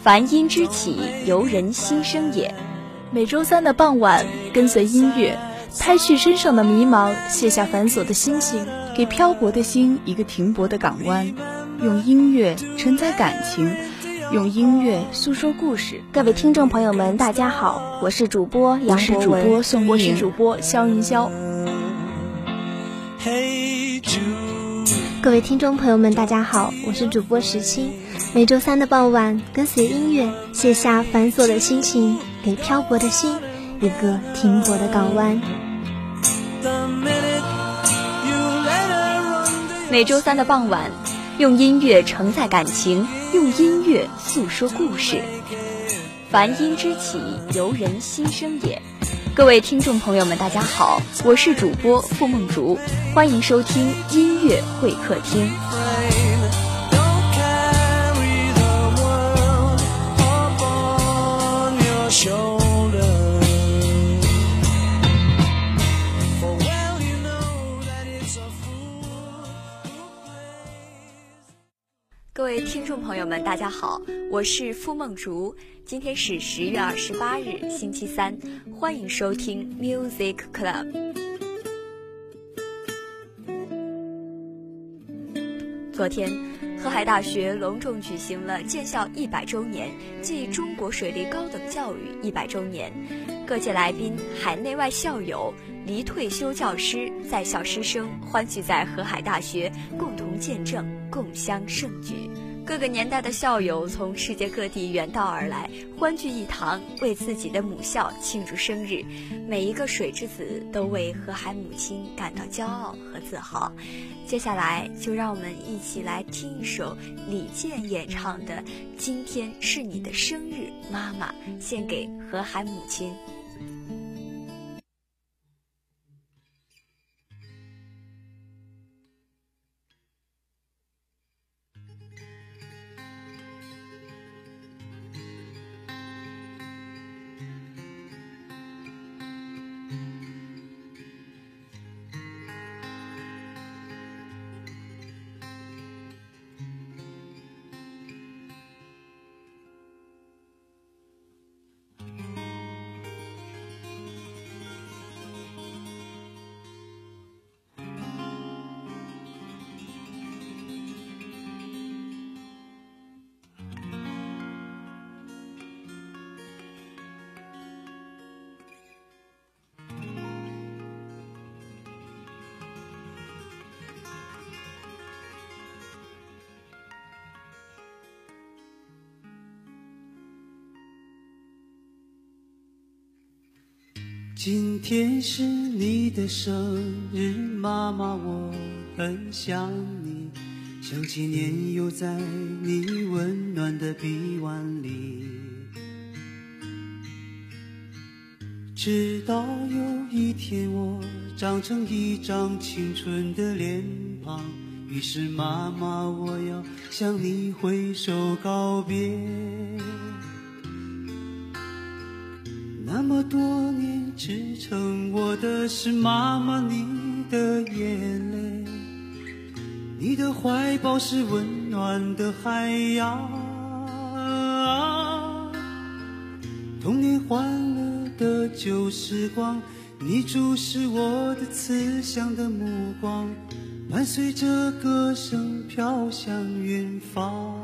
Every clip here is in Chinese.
凡音之起，由人心生也。每周三的傍晚，跟随音乐，拍去身上的迷茫，卸下繁琐的心情，给漂泊的心一个停泊的港湾。用音乐承载感情，用音乐诉说故事。各位听众朋友们，大家好，我是主播杨博文，我是主播宋我是主播肖云霄。各位听众朋友们，大家好，我是主播石青。每周三的傍晚，跟随音乐，卸下繁琐的心情，给漂泊的心一个停泊的港湾。每周三的傍晚，用音乐承载感情，用音乐诉说故事。凡音之起，由人心生也。各位听众朋友们，大家好，我是主播付梦竹，欢迎收听音乐会客厅。众朋友们，大家好，我是付梦竹。今天是十月二十八日，星期三，欢迎收听 Music Club。昨天，河海大学隆重举行了建校一百周年暨中国水利高等教育一百周年，各界来宾、海内外校友、离退休教师、在校师生欢聚在河海大学，共同见证，共襄盛举。各个年代的校友从世界各地远道而来，欢聚一堂，为自己的母校庆祝生日。每一个水之子都为河海母亲感到骄傲和自豪。接下来，就让我们一起来听一首李健演唱的《今天是你的生日，妈妈》，献给河海母亲。今天是你的生日，妈妈，我很想你，想起年幼在你温暖的臂弯里。直到有一天我长成一张青春的脸庞，于是妈妈，我要向你挥手告别。那么多年，支撑我的是妈妈你的眼泪，你的怀抱是温暖的海洋。童年欢乐的旧时光，你注视我的慈祥的目光，伴随着歌声飘向远方。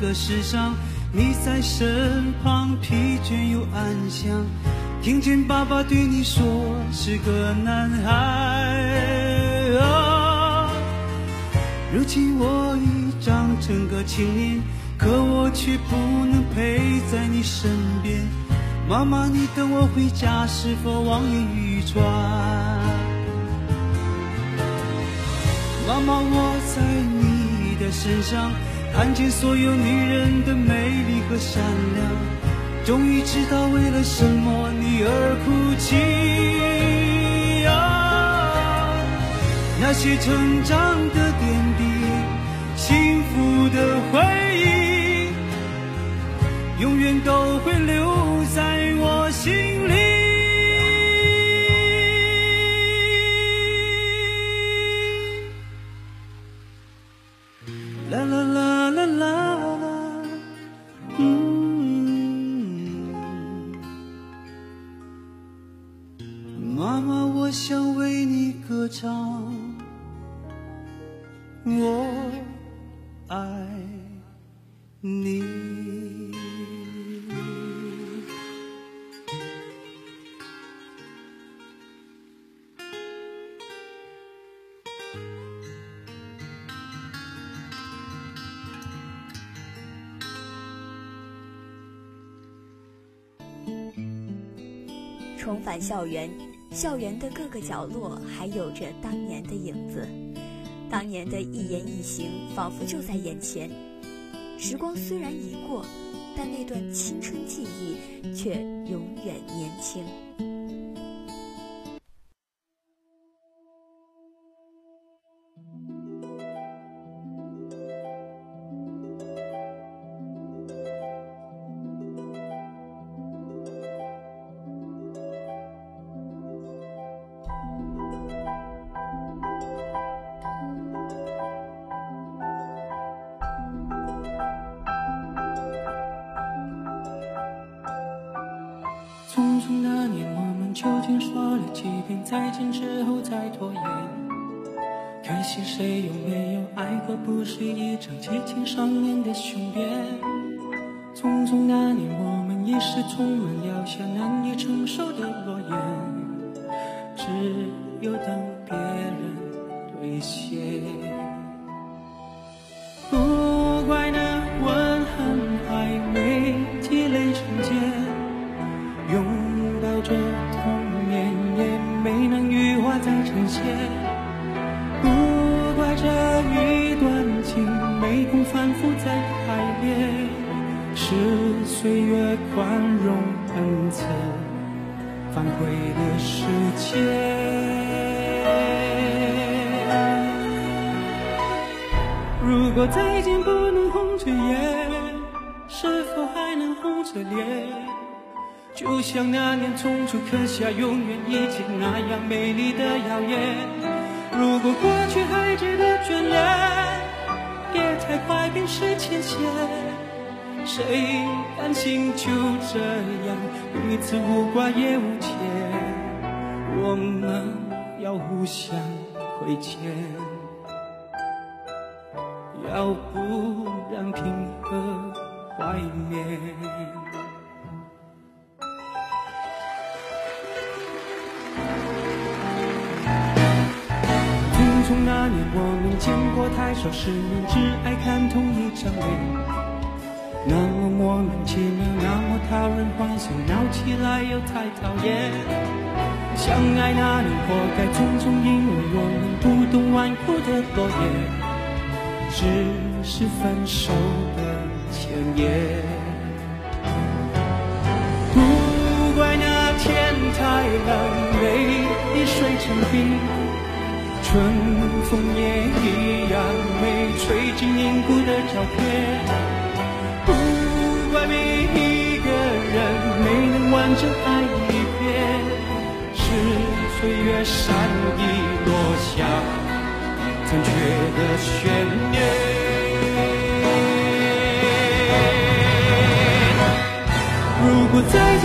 个世上，你在身旁，疲倦又安详。听见爸爸对你说是个男孩。啊，如今我已长成个青年，可我却不能陪在你身边。妈妈，你等我回家，是否望眼欲穿？妈妈，我在你。的身上看见所有女人的美丽和善良，终于知道为了什么你而哭泣啊！那些成长的点滴，幸福的回忆，永远都会留在我心里。妈妈我想为你歌唱我爱你。重返校园校园的各个角落还有着当年的影子，当年的一言一行仿佛就在眼前。时光虽然已过，但那段青春记忆却永远年轻。再见之后再拖延，可惜谁有没有爱过？不是一场激情少年的雄辩。匆匆那年，我们一时匆忙，撂下难以承受的诺言，谁甘心就这样，彼此无挂也无牵，我们要互相亏欠，要不？然平和怀念。匆匆那年，我们见过太少世面，只爱看同一张脸。那么莫名其妙，那么讨人欢喜，闹起来又太讨厌。相爱那年活该种种因为我们不懂顽固的诺言，只是分手的前言。不怪那天太冷，泪已水成冰。春风也一样没，吹进凝固的照片。爱每一个人没能完整爱一遍，是岁月善意落下残缺的悬念。如果再见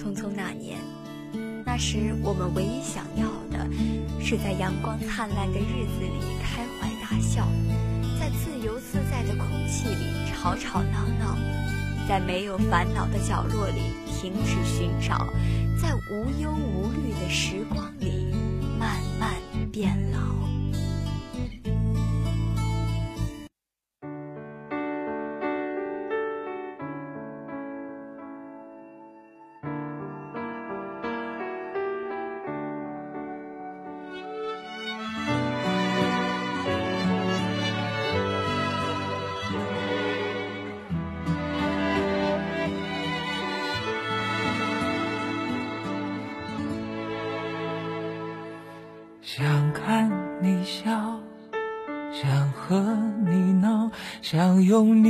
匆匆那年，那时我们唯一想要的，是在阳光灿烂的日子里开怀大笑，在自由自在的空气里吵吵闹闹，在没有烦恼的角落里停止寻找，在无忧无虑的时光里慢慢变老。想拥你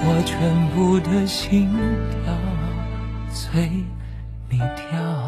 我全部的心跳随你跳？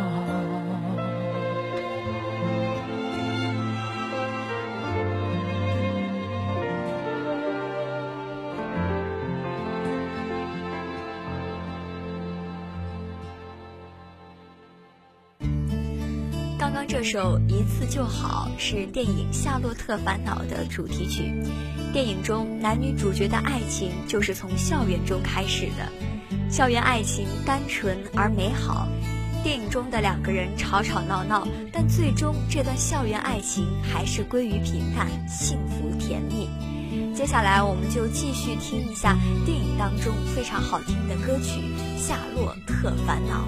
这首《一次就好》是电影《夏洛特烦恼》的主题曲。电影中男女主角的爱情就是从校园中开始的，校园爱情单纯而美好。电影中的两个人吵吵闹闹，但最终这段校园爱情还是归于平淡，幸福甜蜜。接下来我们就继续听一下电影当中非常好听的歌曲《夏洛特烦恼》。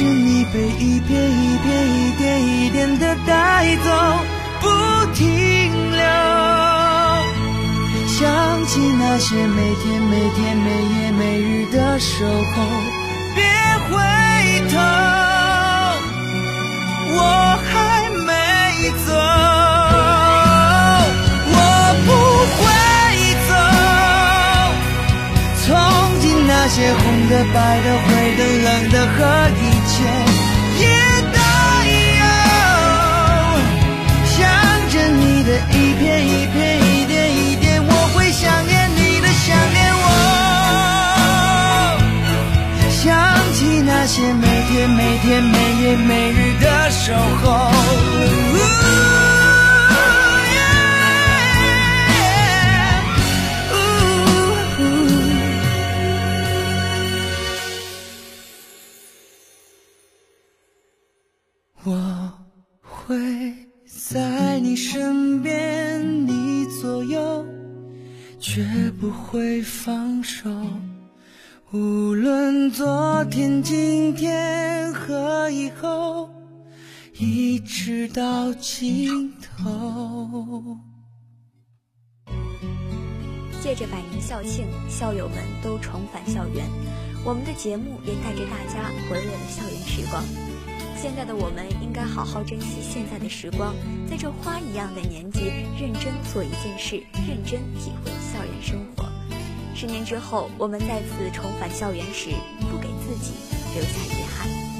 着你被一片一片、一点一点的带走，不停留。想起那些每天每天、每夜每日的守候，别回头，我还没走，我不会走。从今那些红的、白的、灰的、冷的和一片一片、一点一点，我会想念你的想念我。想起那些每天每天、每夜每日的守候。在你身边，你左右，绝不会放手。无论昨天、今天和以后，一直到尽头。借着百年校庆，校友们都重返校园，我们的节目也带着大家回味了校园时光。现在的我们应该好好珍惜现在的时光，在这花一样的年纪，认真做一件事，认真体会校园生活。十年之后，我们再次重返校园时，不给自己留下遗憾。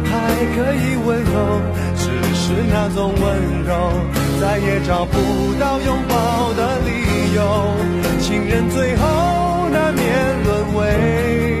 还可以温柔，只是那种温柔，再也找不到拥抱的理由。情人最后难免沦为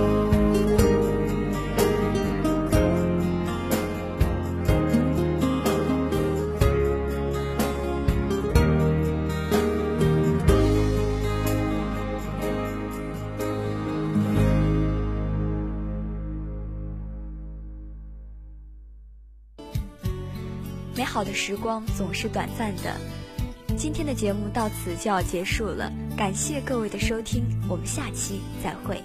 好的时光总是短暂的。今天的节目到此就要结束了，感谢各位的收听，我们下期再会。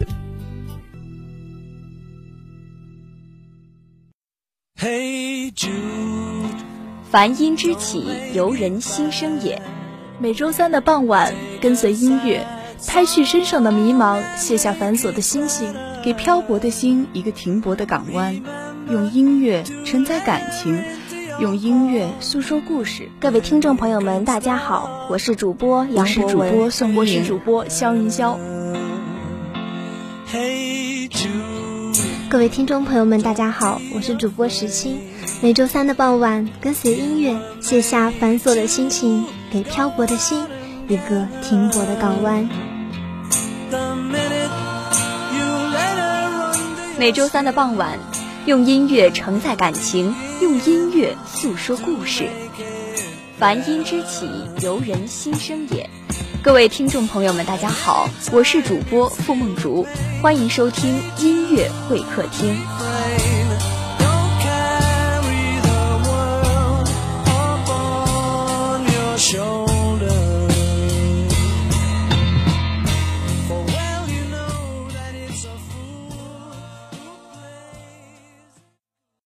凡音之起，由人心生也。每周三的傍晚，跟随音乐，拍去身上的迷茫，卸下繁琐的心情，给漂泊的心一个停泊的港湾，用音乐承载感情。用音乐诉说故事。各位听众朋友们，大家好，我是主播杨博文，我是主播肖云霄。各位听众朋友们，大家好，我是主播石青。每周三的傍晚，跟随音乐，卸下繁琐的心情，给漂泊的心一个停泊的港湾。每周三的傍晚，用音乐承载感情，用音乐诉说故事。凡音之起，由人心生也。各位听众朋友们，大家好，我是主播付梦竹，欢迎收听音乐会客厅。